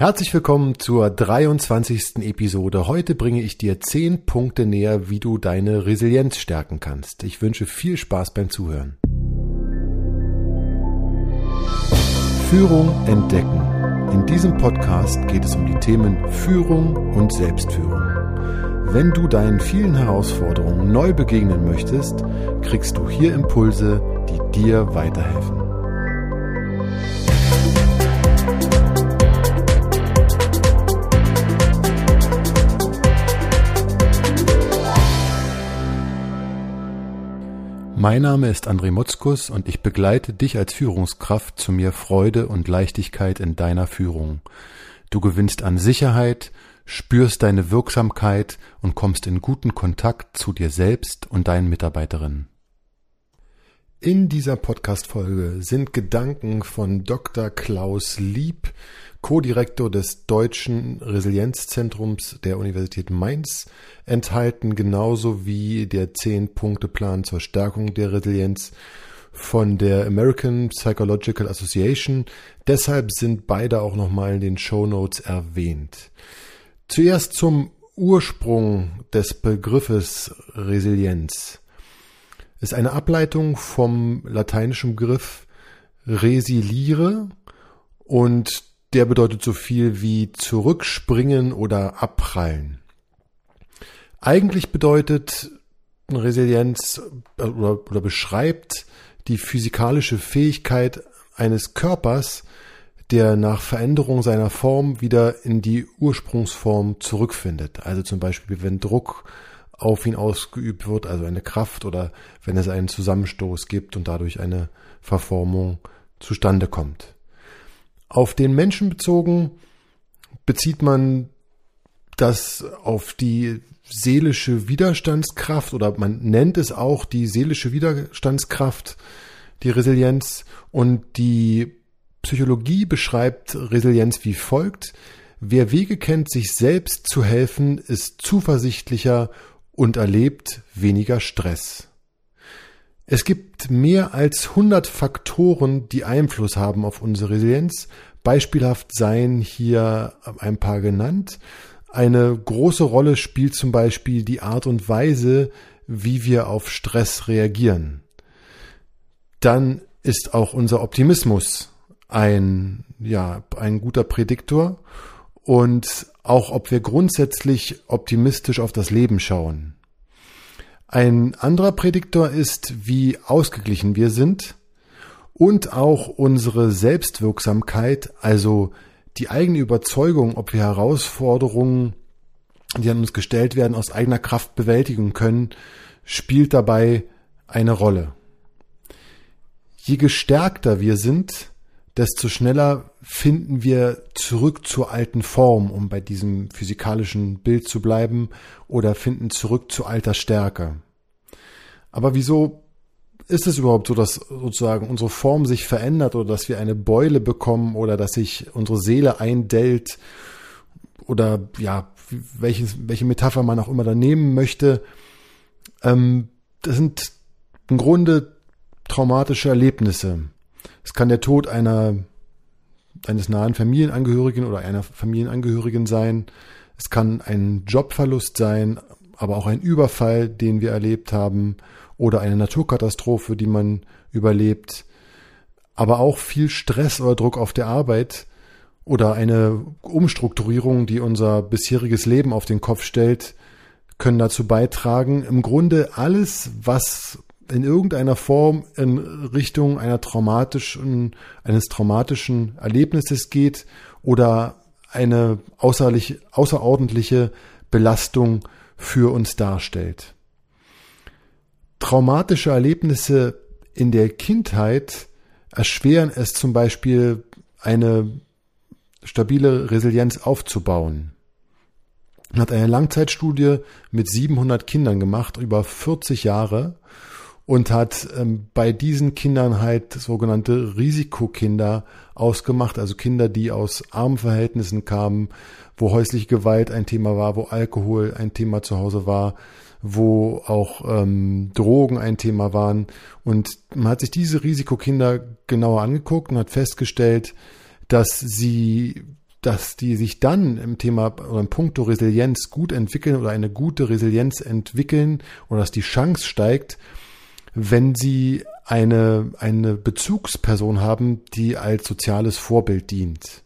Herzlich willkommen zur 23. Episode. Heute bringe ich dir 10 Punkte näher, wie du deine Resilienz stärken kannst. Ich wünsche viel Spaß beim Zuhören. Führung entdecken. In diesem Podcast geht es um die Themen Führung und Selbstführung. Wenn du deinen vielen Herausforderungen neu begegnen möchtest, kriegst du hier Impulse, die dir weiterhelfen. Mein Name ist André Mutzkus und ich begleite dich als Führungskraft zu mir Freude und Leichtigkeit in deiner Führung. Du gewinnst an Sicherheit, spürst deine Wirksamkeit und kommst in guten Kontakt zu dir selbst und deinen Mitarbeiterinnen. In dieser Podcast-Folge sind Gedanken von Dr. Klaus Lieb, Co-Direktor des Deutschen Resilienzzentrums der Universität Mainz, enthalten, genauso wie der Zehn-Punkte-Plan zur Stärkung der Resilienz von der American Psychological Association. Deshalb sind beide auch nochmal in den Show Notes erwähnt. Zuerst zum Ursprung des Begriffes Resilienz ist eine Ableitung vom lateinischen Begriff resiliere und der bedeutet so viel wie zurückspringen oder abprallen. Eigentlich bedeutet Resilienz äh, oder, oder beschreibt die physikalische Fähigkeit eines Körpers, der nach Veränderung seiner Form wieder in die Ursprungsform zurückfindet. Also zum Beispiel, wenn Druck auf ihn ausgeübt wird, also eine Kraft oder wenn es einen Zusammenstoß gibt und dadurch eine Verformung zustande kommt. Auf den Menschen bezogen bezieht man das auf die seelische Widerstandskraft oder man nennt es auch die seelische Widerstandskraft, die Resilienz und die Psychologie beschreibt Resilienz wie folgt. Wer Wege kennt, sich selbst zu helfen, ist zuversichtlicher und erlebt weniger Stress. Es gibt mehr als 100 Faktoren, die Einfluss haben auf unsere Resilienz. Beispielhaft seien hier ein paar genannt. Eine große Rolle spielt zum Beispiel die Art und Weise, wie wir auf Stress reagieren. Dann ist auch unser Optimismus ein, ja, ein guter Prädiktor und auch ob wir grundsätzlich optimistisch auf das Leben schauen. Ein anderer Prädiktor ist, wie ausgeglichen wir sind und auch unsere Selbstwirksamkeit, also die eigene Überzeugung, ob wir Herausforderungen, die an uns gestellt werden, aus eigener Kraft bewältigen können, spielt dabei eine Rolle. Je gestärkter wir sind, desto schneller finden wir zurück zur alten Form, um bei diesem physikalischen Bild zu bleiben, oder finden zurück zu alter Stärke. Aber wieso ist es überhaupt so, dass sozusagen unsere Form sich verändert oder dass wir eine Beule bekommen oder dass sich unsere Seele eindellt oder ja, welches, welche Metapher man auch immer da nehmen möchte? Ähm, das sind im Grunde traumatische Erlebnisse. Es kann der Tod einer, eines nahen Familienangehörigen oder einer Familienangehörigen sein. Es kann ein Jobverlust sein, aber auch ein Überfall, den wir erlebt haben oder eine Naturkatastrophe, die man überlebt. Aber auch viel Stress oder Druck auf der Arbeit oder eine Umstrukturierung, die unser bisheriges Leben auf den Kopf stellt, können dazu beitragen. Im Grunde alles, was in irgendeiner Form in Richtung einer traumatischen, eines traumatischen Erlebnisses geht oder eine außerordentliche Belastung für uns darstellt. Traumatische Erlebnisse in der Kindheit erschweren es zum Beispiel, eine stabile Resilienz aufzubauen. Man hat eine Langzeitstudie mit 700 Kindern gemacht, über 40 Jahre, und hat ähm, bei diesen Kindern halt sogenannte Risikokinder ausgemacht, also Kinder, die aus armen Verhältnissen kamen, wo häusliche Gewalt ein Thema war, wo Alkohol ein Thema zu Hause war, wo auch ähm, Drogen ein Thema waren. Und man hat sich diese Risikokinder genauer angeguckt und hat festgestellt, dass sie dass die sich dann im Thema oder im Punkto Resilienz gut entwickeln oder eine gute Resilienz entwickeln oder dass die Chance steigt, wenn sie eine, eine Bezugsperson haben, die als soziales Vorbild dient.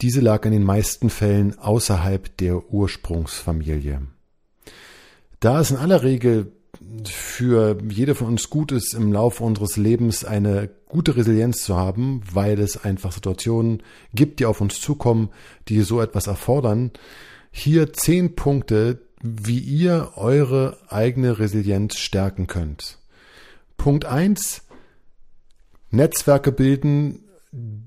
Diese lag in den meisten Fällen außerhalb der Ursprungsfamilie. Da es in aller Regel für jede von uns gut ist, im Laufe unseres Lebens eine gute Resilienz zu haben, weil es einfach Situationen gibt, die auf uns zukommen, die so etwas erfordern. Hier zehn Punkte, wie ihr eure eigene Resilienz stärken könnt. Punkt eins: Netzwerke bilden,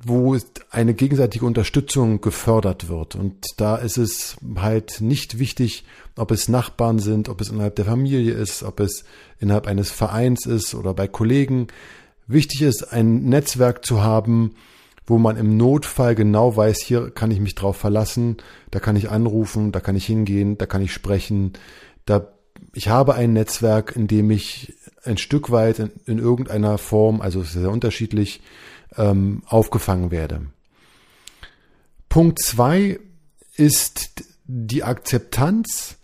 wo eine gegenseitige Unterstützung gefördert wird. Und da ist es halt nicht wichtig, ob es Nachbarn sind, ob es innerhalb der Familie ist, ob es innerhalb eines Vereins ist oder bei Kollegen. Wichtig ist, ein Netzwerk zu haben, wo man im Notfall genau weiß, hier kann ich mich drauf verlassen, da kann ich anrufen, da kann ich hingehen, da kann ich sprechen. Da, ich habe ein Netzwerk, in dem ich ein Stück weit in, in irgendeiner Form, also sehr unterschiedlich, ähm, aufgefangen werde. Punkt zwei ist die Akzeptanz,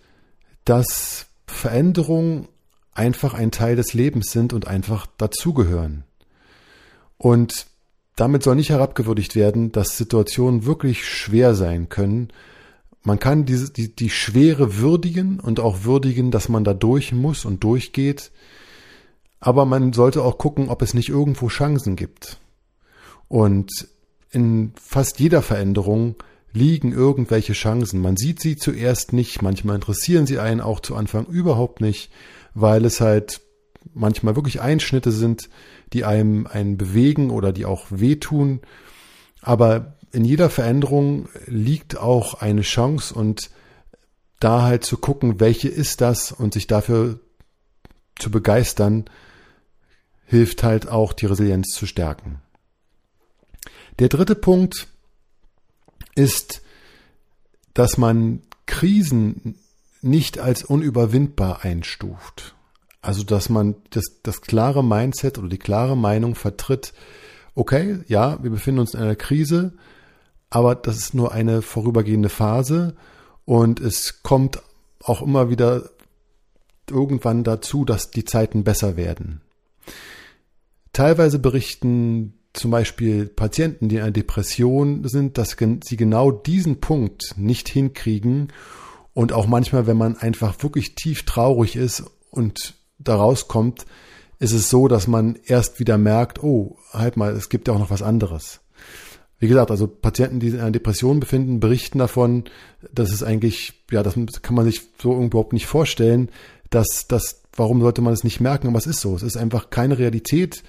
dass Veränderungen einfach ein Teil des Lebens sind und einfach dazugehören. Und damit soll nicht herabgewürdigt werden, dass Situationen wirklich schwer sein können. Man kann diese, die, die Schwere würdigen und auch würdigen, dass man da durch muss und durchgeht. Aber man sollte auch gucken, ob es nicht irgendwo Chancen gibt. Und in fast jeder Veränderung liegen irgendwelche Chancen. Man sieht sie zuerst nicht, manchmal interessieren sie einen auch zu Anfang überhaupt nicht, weil es halt manchmal wirklich Einschnitte sind, die einem einen bewegen oder die auch wehtun. Aber in jeder Veränderung liegt auch eine Chance und da halt zu gucken, welche ist das und sich dafür zu begeistern, hilft halt auch die Resilienz zu stärken. Der dritte Punkt ist, dass man Krisen nicht als unüberwindbar einstuft. Also, dass man das, das klare Mindset oder die klare Meinung vertritt, okay, ja, wir befinden uns in einer Krise, aber das ist nur eine vorübergehende Phase und es kommt auch immer wieder irgendwann dazu, dass die Zeiten besser werden. Teilweise berichten zum Beispiel Patienten, die in einer Depression sind, dass sie genau diesen Punkt nicht hinkriegen und auch manchmal, wenn man einfach wirklich tief traurig ist und da rauskommt, ist es so, dass man erst wieder merkt, oh, halt mal, es gibt ja auch noch was anderes. Wie gesagt, also Patienten, die sich in einer Depression befinden, berichten davon, dass es eigentlich, ja, das kann man sich so überhaupt nicht vorstellen, dass das, warum sollte man es nicht merken? Aber es ist so. Es ist einfach keine Realität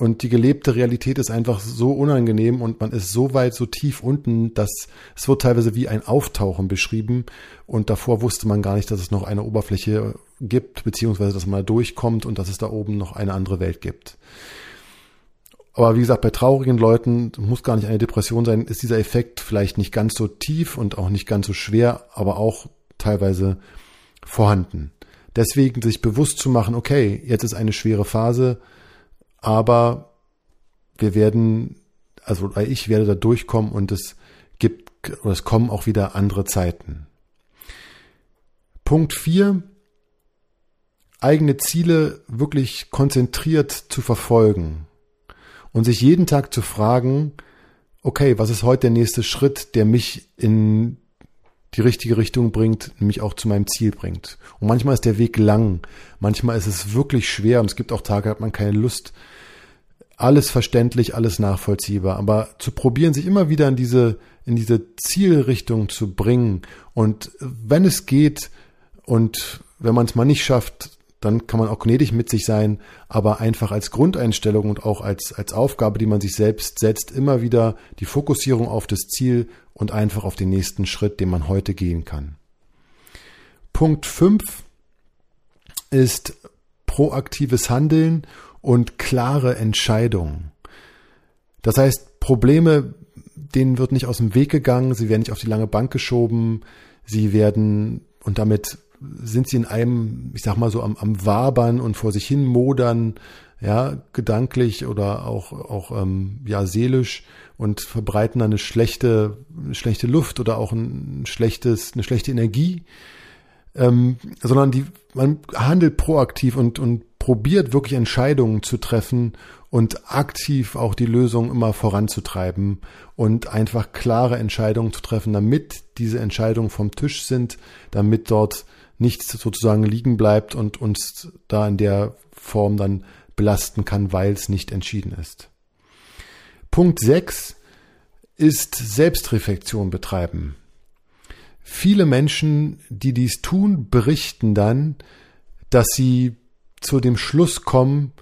und die gelebte Realität ist einfach so unangenehm und man ist so weit, so tief unten, dass es wird teilweise wie ein Auftauchen beschrieben. Und davor wusste man gar nicht, dass es noch eine Oberfläche gibt, beziehungsweise dass man da durchkommt und dass es da oben noch eine andere Welt gibt. Aber wie gesagt, bei traurigen Leuten muss gar nicht eine Depression sein, ist dieser Effekt vielleicht nicht ganz so tief und auch nicht ganz so schwer, aber auch teilweise vorhanden. Deswegen sich bewusst zu machen, okay, jetzt ist eine schwere Phase, aber wir werden, also ich werde da durchkommen und es gibt, oder es kommen auch wieder andere Zeiten. Punkt vier eigene Ziele wirklich konzentriert zu verfolgen und sich jeden Tag zu fragen, okay, was ist heute der nächste Schritt, der mich in die richtige Richtung bringt, nämlich auch zu meinem Ziel bringt. Und manchmal ist der Weg lang, manchmal ist es wirklich schwer und es gibt auch Tage, hat man keine Lust. Alles verständlich, alles nachvollziehbar, aber zu probieren, sich immer wieder in diese, in diese Zielrichtung zu bringen und wenn es geht und wenn man es mal nicht schafft, dann kann man auch gnädig mit sich sein, aber einfach als Grundeinstellung und auch als, als Aufgabe, die man sich selbst setzt, immer wieder die Fokussierung auf das Ziel und einfach auf den nächsten Schritt, den man heute gehen kann. Punkt 5 ist proaktives Handeln und klare Entscheidungen. Das heißt, Probleme, denen wird nicht aus dem Weg gegangen, sie werden nicht auf die lange Bank geschoben, sie werden und damit sind sie in einem, ich sag mal so, am, am Wabern und vor sich hin modern, ja, gedanklich oder auch, auch ähm, ja, seelisch und verbreiten dann eine schlechte, eine schlechte Luft oder auch ein schlechtes, eine schlechte Energie, ähm, sondern die, man handelt proaktiv und, und probiert wirklich Entscheidungen zu treffen und aktiv auch die Lösung immer voranzutreiben und einfach klare Entscheidungen zu treffen, damit diese Entscheidungen vom Tisch sind, damit dort nichts sozusagen liegen bleibt und uns da in der Form dann belasten kann, weil es nicht entschieden ist. Punkt 6 ist Selbstreflexion betreiben. Viele Menschen, die dies tun, berichten dann, dass sie zu dem Schluss kommen,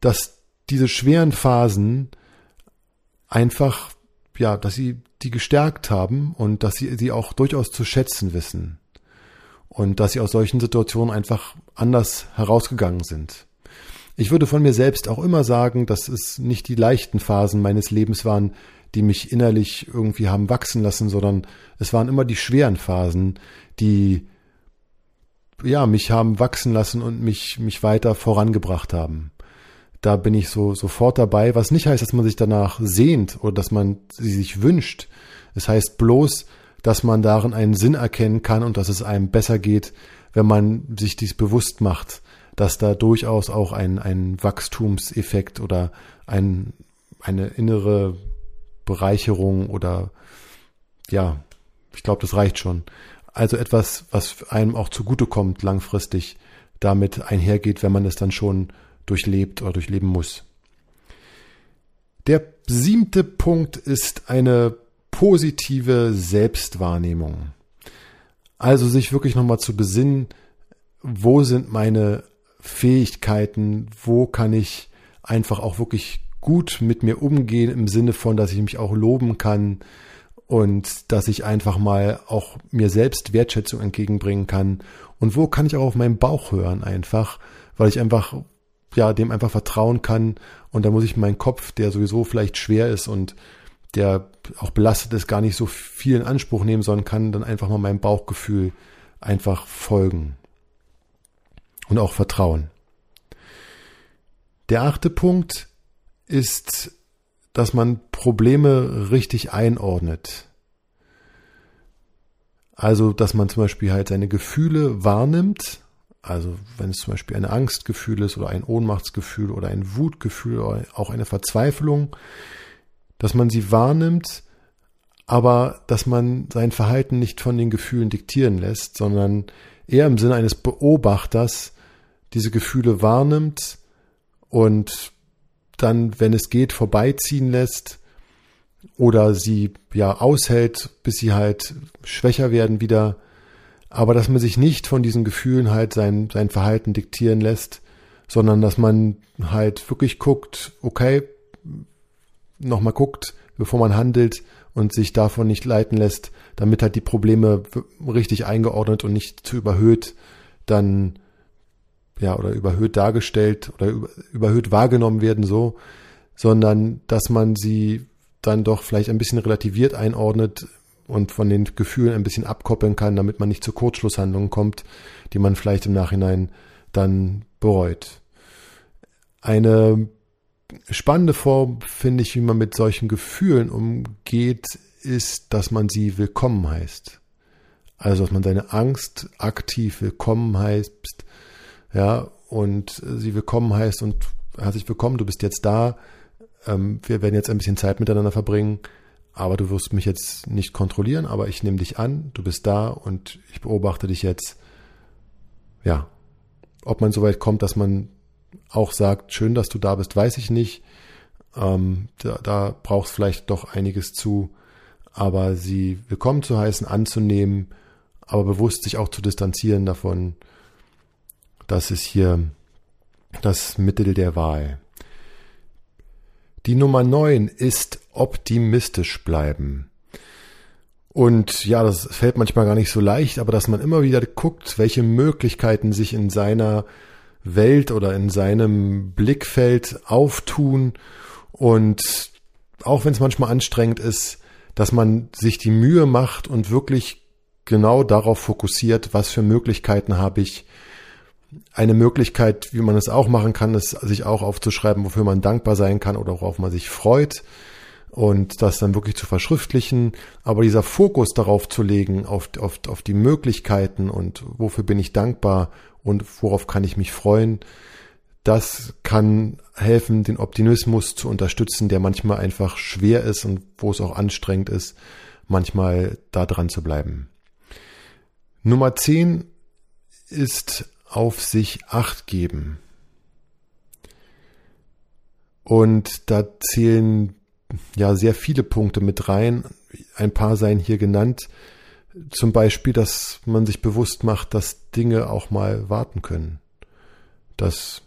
dass diese schweren Phasen einfach, ja, dass sie die gestärkt haben und dass sie sie auch durchaus zu schätzen wissen und dass sie aus solchen Situationen einfach anders herausgegangen sind. Ich würde von mir selbst auch immer sagen, dass es nicht die leichten Phasen meines Lebens waren, die mich innerlich irgendwie haben wachsen lassen, sondern es waren immer die schweren Phasen, die ja mich haben wachsen lassen und mich mich weiter vorangebracht haben. Da bin ich so sofort dabei, was nicht heißt, dass man sich danach sehnt oder dass man sie sich wünscht. Es heißt bloß, dass man darin einen Sinn erkennen kann und dass es einem besser geht, wenn man sich dies bewusst macht dass da durchaus auch ein, ein Wachstumseffekt oder ein, eine innere Bereicherung oder ja, ich glaube, das reicht schon. Also etwas, was einem auch zugutekommt langfristig, damit einhergeht, wenn man es dann schon durchlebt oder durchleben muss. Der siebte Punkt ist eine positive Selbstwahrnehmung. Also sich wirklich nochmal zu besinnen, wo sind meine Fähigkeiten, wo kann ich einfach auch wirklich gut mit mir umgehen im Sinne von, dass ich mich auch loben kann und dass ich einfach mal auch mir selbst Wertschätzung entgegenbringen kann und wo kann ich auch auf meinen Bauch hören einfach, weil ich einfach ja dem einfach vertrauen kann und da muss ich meinen Kopf, der sowieso vielleicht schwer ist und der auch belastet ist, gar nicht so viel in Anspruch nehmen, sondern kann dann einfach mal meinem Bauchgefühl einfach folgen und auch Vertrauen. Der achte Punkt ist, dass man Probleme richtig einordnet. Also, dass man zum Beispiel halt seine Gefühle wahrnimmt. Also, wenn es zum Beispiel ein Angstgefühl ist oder ein Ohnmachtsgefühl oder ein Wutgefühl oder auch eine Verzweiflung, dass man sie wahrnimmt, aber dass man sein Verhalten nicht von den Gefühlen diktieren lässt, sondern eher im Sinne eines Beobachters diese Gefühle wahrnimmt und dann, wenn es geht, vorbeiziehen lässt oder sie ja aushält, bis sie halt schwächer werden wieder. Aber dass man sich nicht von diesen Gefühlen halt sein, sein Verhalten diktieren lässt, sondern dass man halt wirklich guckt, okay, nochmal guckt, bevor man handelt und sich davon nicht leiten lässt, damit halt die Probleme richtig eingeordnet und nicht zu überhöht dann ja, oder überhöht dargestellt oder überhöht wahrgenommen werden so, sondern dass man sie dann doch vielleicht ein bisschen relativiert einordnet und von den Gefühlen ein bisschen abkoppeln kann, damit man nicht zu Kurzschlusshandlungen kommt, die man vielleicht im Nachhinein dann bereut. Eine spannende Form, finde ich, wie man mit solchen Gefühlen umgeht, ist, dass man sie willkommen heißt. Also, dass man seine Angst aktiv willkommen heißt, ja, und sie willkommen heißt und herzlich willkommen, du bist jetzt da. Ähm, wir werden jetzt ein bisschen Zeit miteinander verbringen, aber du wirst mich jetzt nicht kontrollieren, aber ich nehme dich an, du bist da und ich beobachte dich jetzt. Ja, ob man so weit kommt, dass man auch sagt, schön, dass du da bist, weiß ich nicht. Ähm, da, da braucht es vielleicht doch einiges zu, aber sie willkommen zu heißen, anzunehmen, aber bewusst sich auch zu distanzieren davon, das ist hier das Mittel der Wahl. Die Nummer 9 ist optimistisch bleiben. Und ja, das fällt manchmal gar nicht so leicht, aber dass man immer wieder guckt, welche Möglichkeiten sich in seiner Welt oder in seinem Blickfeld auftun und auch wenn es manchmal anstrengend ist, dass man sich die Mühe macht und wirklich genau darauf fokussiert, was für Möglichkeiten habe ich, Eine Möglichkeit, wie man es auch machen kann, ist, sich auch aufzuschreiben, wofür man dankbar sein kann oder worauf man sich freut und das dann wirklich zu verschriftlichen. Aber dieser Fokus darauf zu legen, auf, auf, auf die Möglichkeiten und wofür bin ich dankbar und worauf kann ich mich freuen, das kann helfen, den Optimismus zu unterstützen, der manchmal einfach schwer ist und wo es auch anstrengend ist, manchmal da dran zu bleiben. Nummer 10 ist auf sich acht geben. Und da zählen ja sehr viele Punkte mit rein. Ein paar seien hier genannt. Zum Beispiel, dass man sich bewusst macht, dass Dinge auch mal warten können. Dass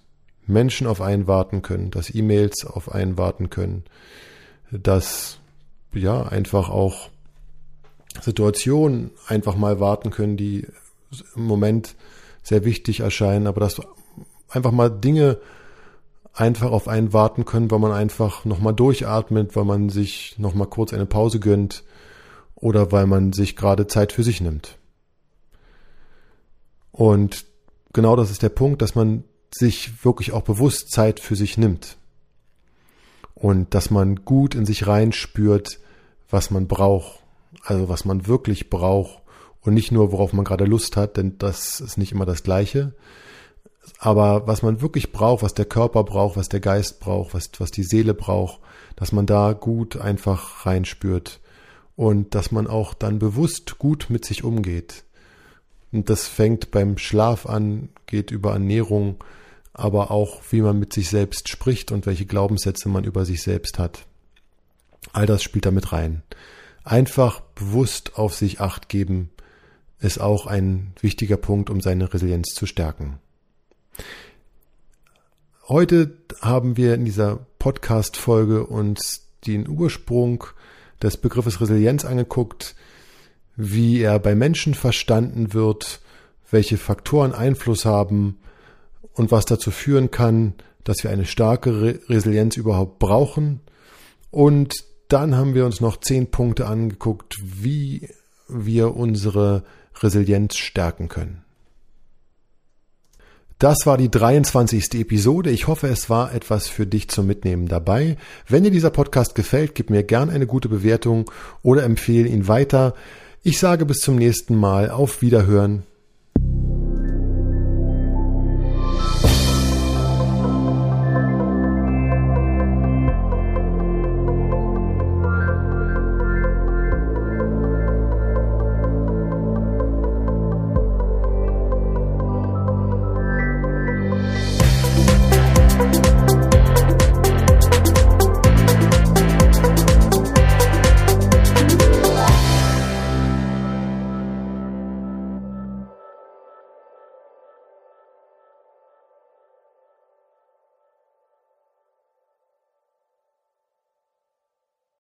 Menschen auf einen warten können, dass E-Mails auf einen warten können, dass ja einfach auch Situationen einfach mal warten können, die im Moment sehr wichtig erscheinen, aber dass einfach mal Dinge einfach auf einen warten können, weil man einfach nochmal durchatmet, weil man sich nochmal kurz eine Pause gönnt oder weil man sich gerade Zeit für sich nimmt. Und genau das ist der Punkt, dass man sich wirklich auch bewusst Zeit für sich nimmt. Und dass man gut in sich reinspürt, was man braucht. Also was man wirklich braucht und nicht nur, worauf man gerade Lust hat, denn das ist nicht immer das Gleiche. Aber was man wirklich braucht, was der Körper braucht, was der Geist braucht, was, was die Seele braucht, dass man da gut einfach reinspürt und dass man auch dann bewusst gut mit sich umgeht. Und das fängt beim Schlaf an, geht über Ernährung, aber auch wie man mit sich selbst spricht und welche Glaubenssätze man über sich selbst hat. All das spielt damit rein. Einfach bewusst auf sich acht geben ist auch ein wichtiger Punkt, um seine Resilienz zu stärken. Heute haben wir in dieser Podcast-Folge uns den Ursprung des Begriffes Resilienz angeguckt, wie er bei Menschen verstanden wird, welche Faktoren Einfluss haben und was dazu führen kann, dass wir eine starke Re Resilienz überhaupt brauchen. Und dann haben wir uns noch zehn Punkte angeguckt, wie wir unsere Resilienz stärken können. Das war die 23. Episode. Ich hoffe, es war etwas für dich zum Mitnehmen dabei. Wenn dir dieser Podcast gefällt, gib mir gern eine gute Bewertung oder empfehle ihn weiter. Ich sage bis zum nächsten Mal. Auf Wiederhören.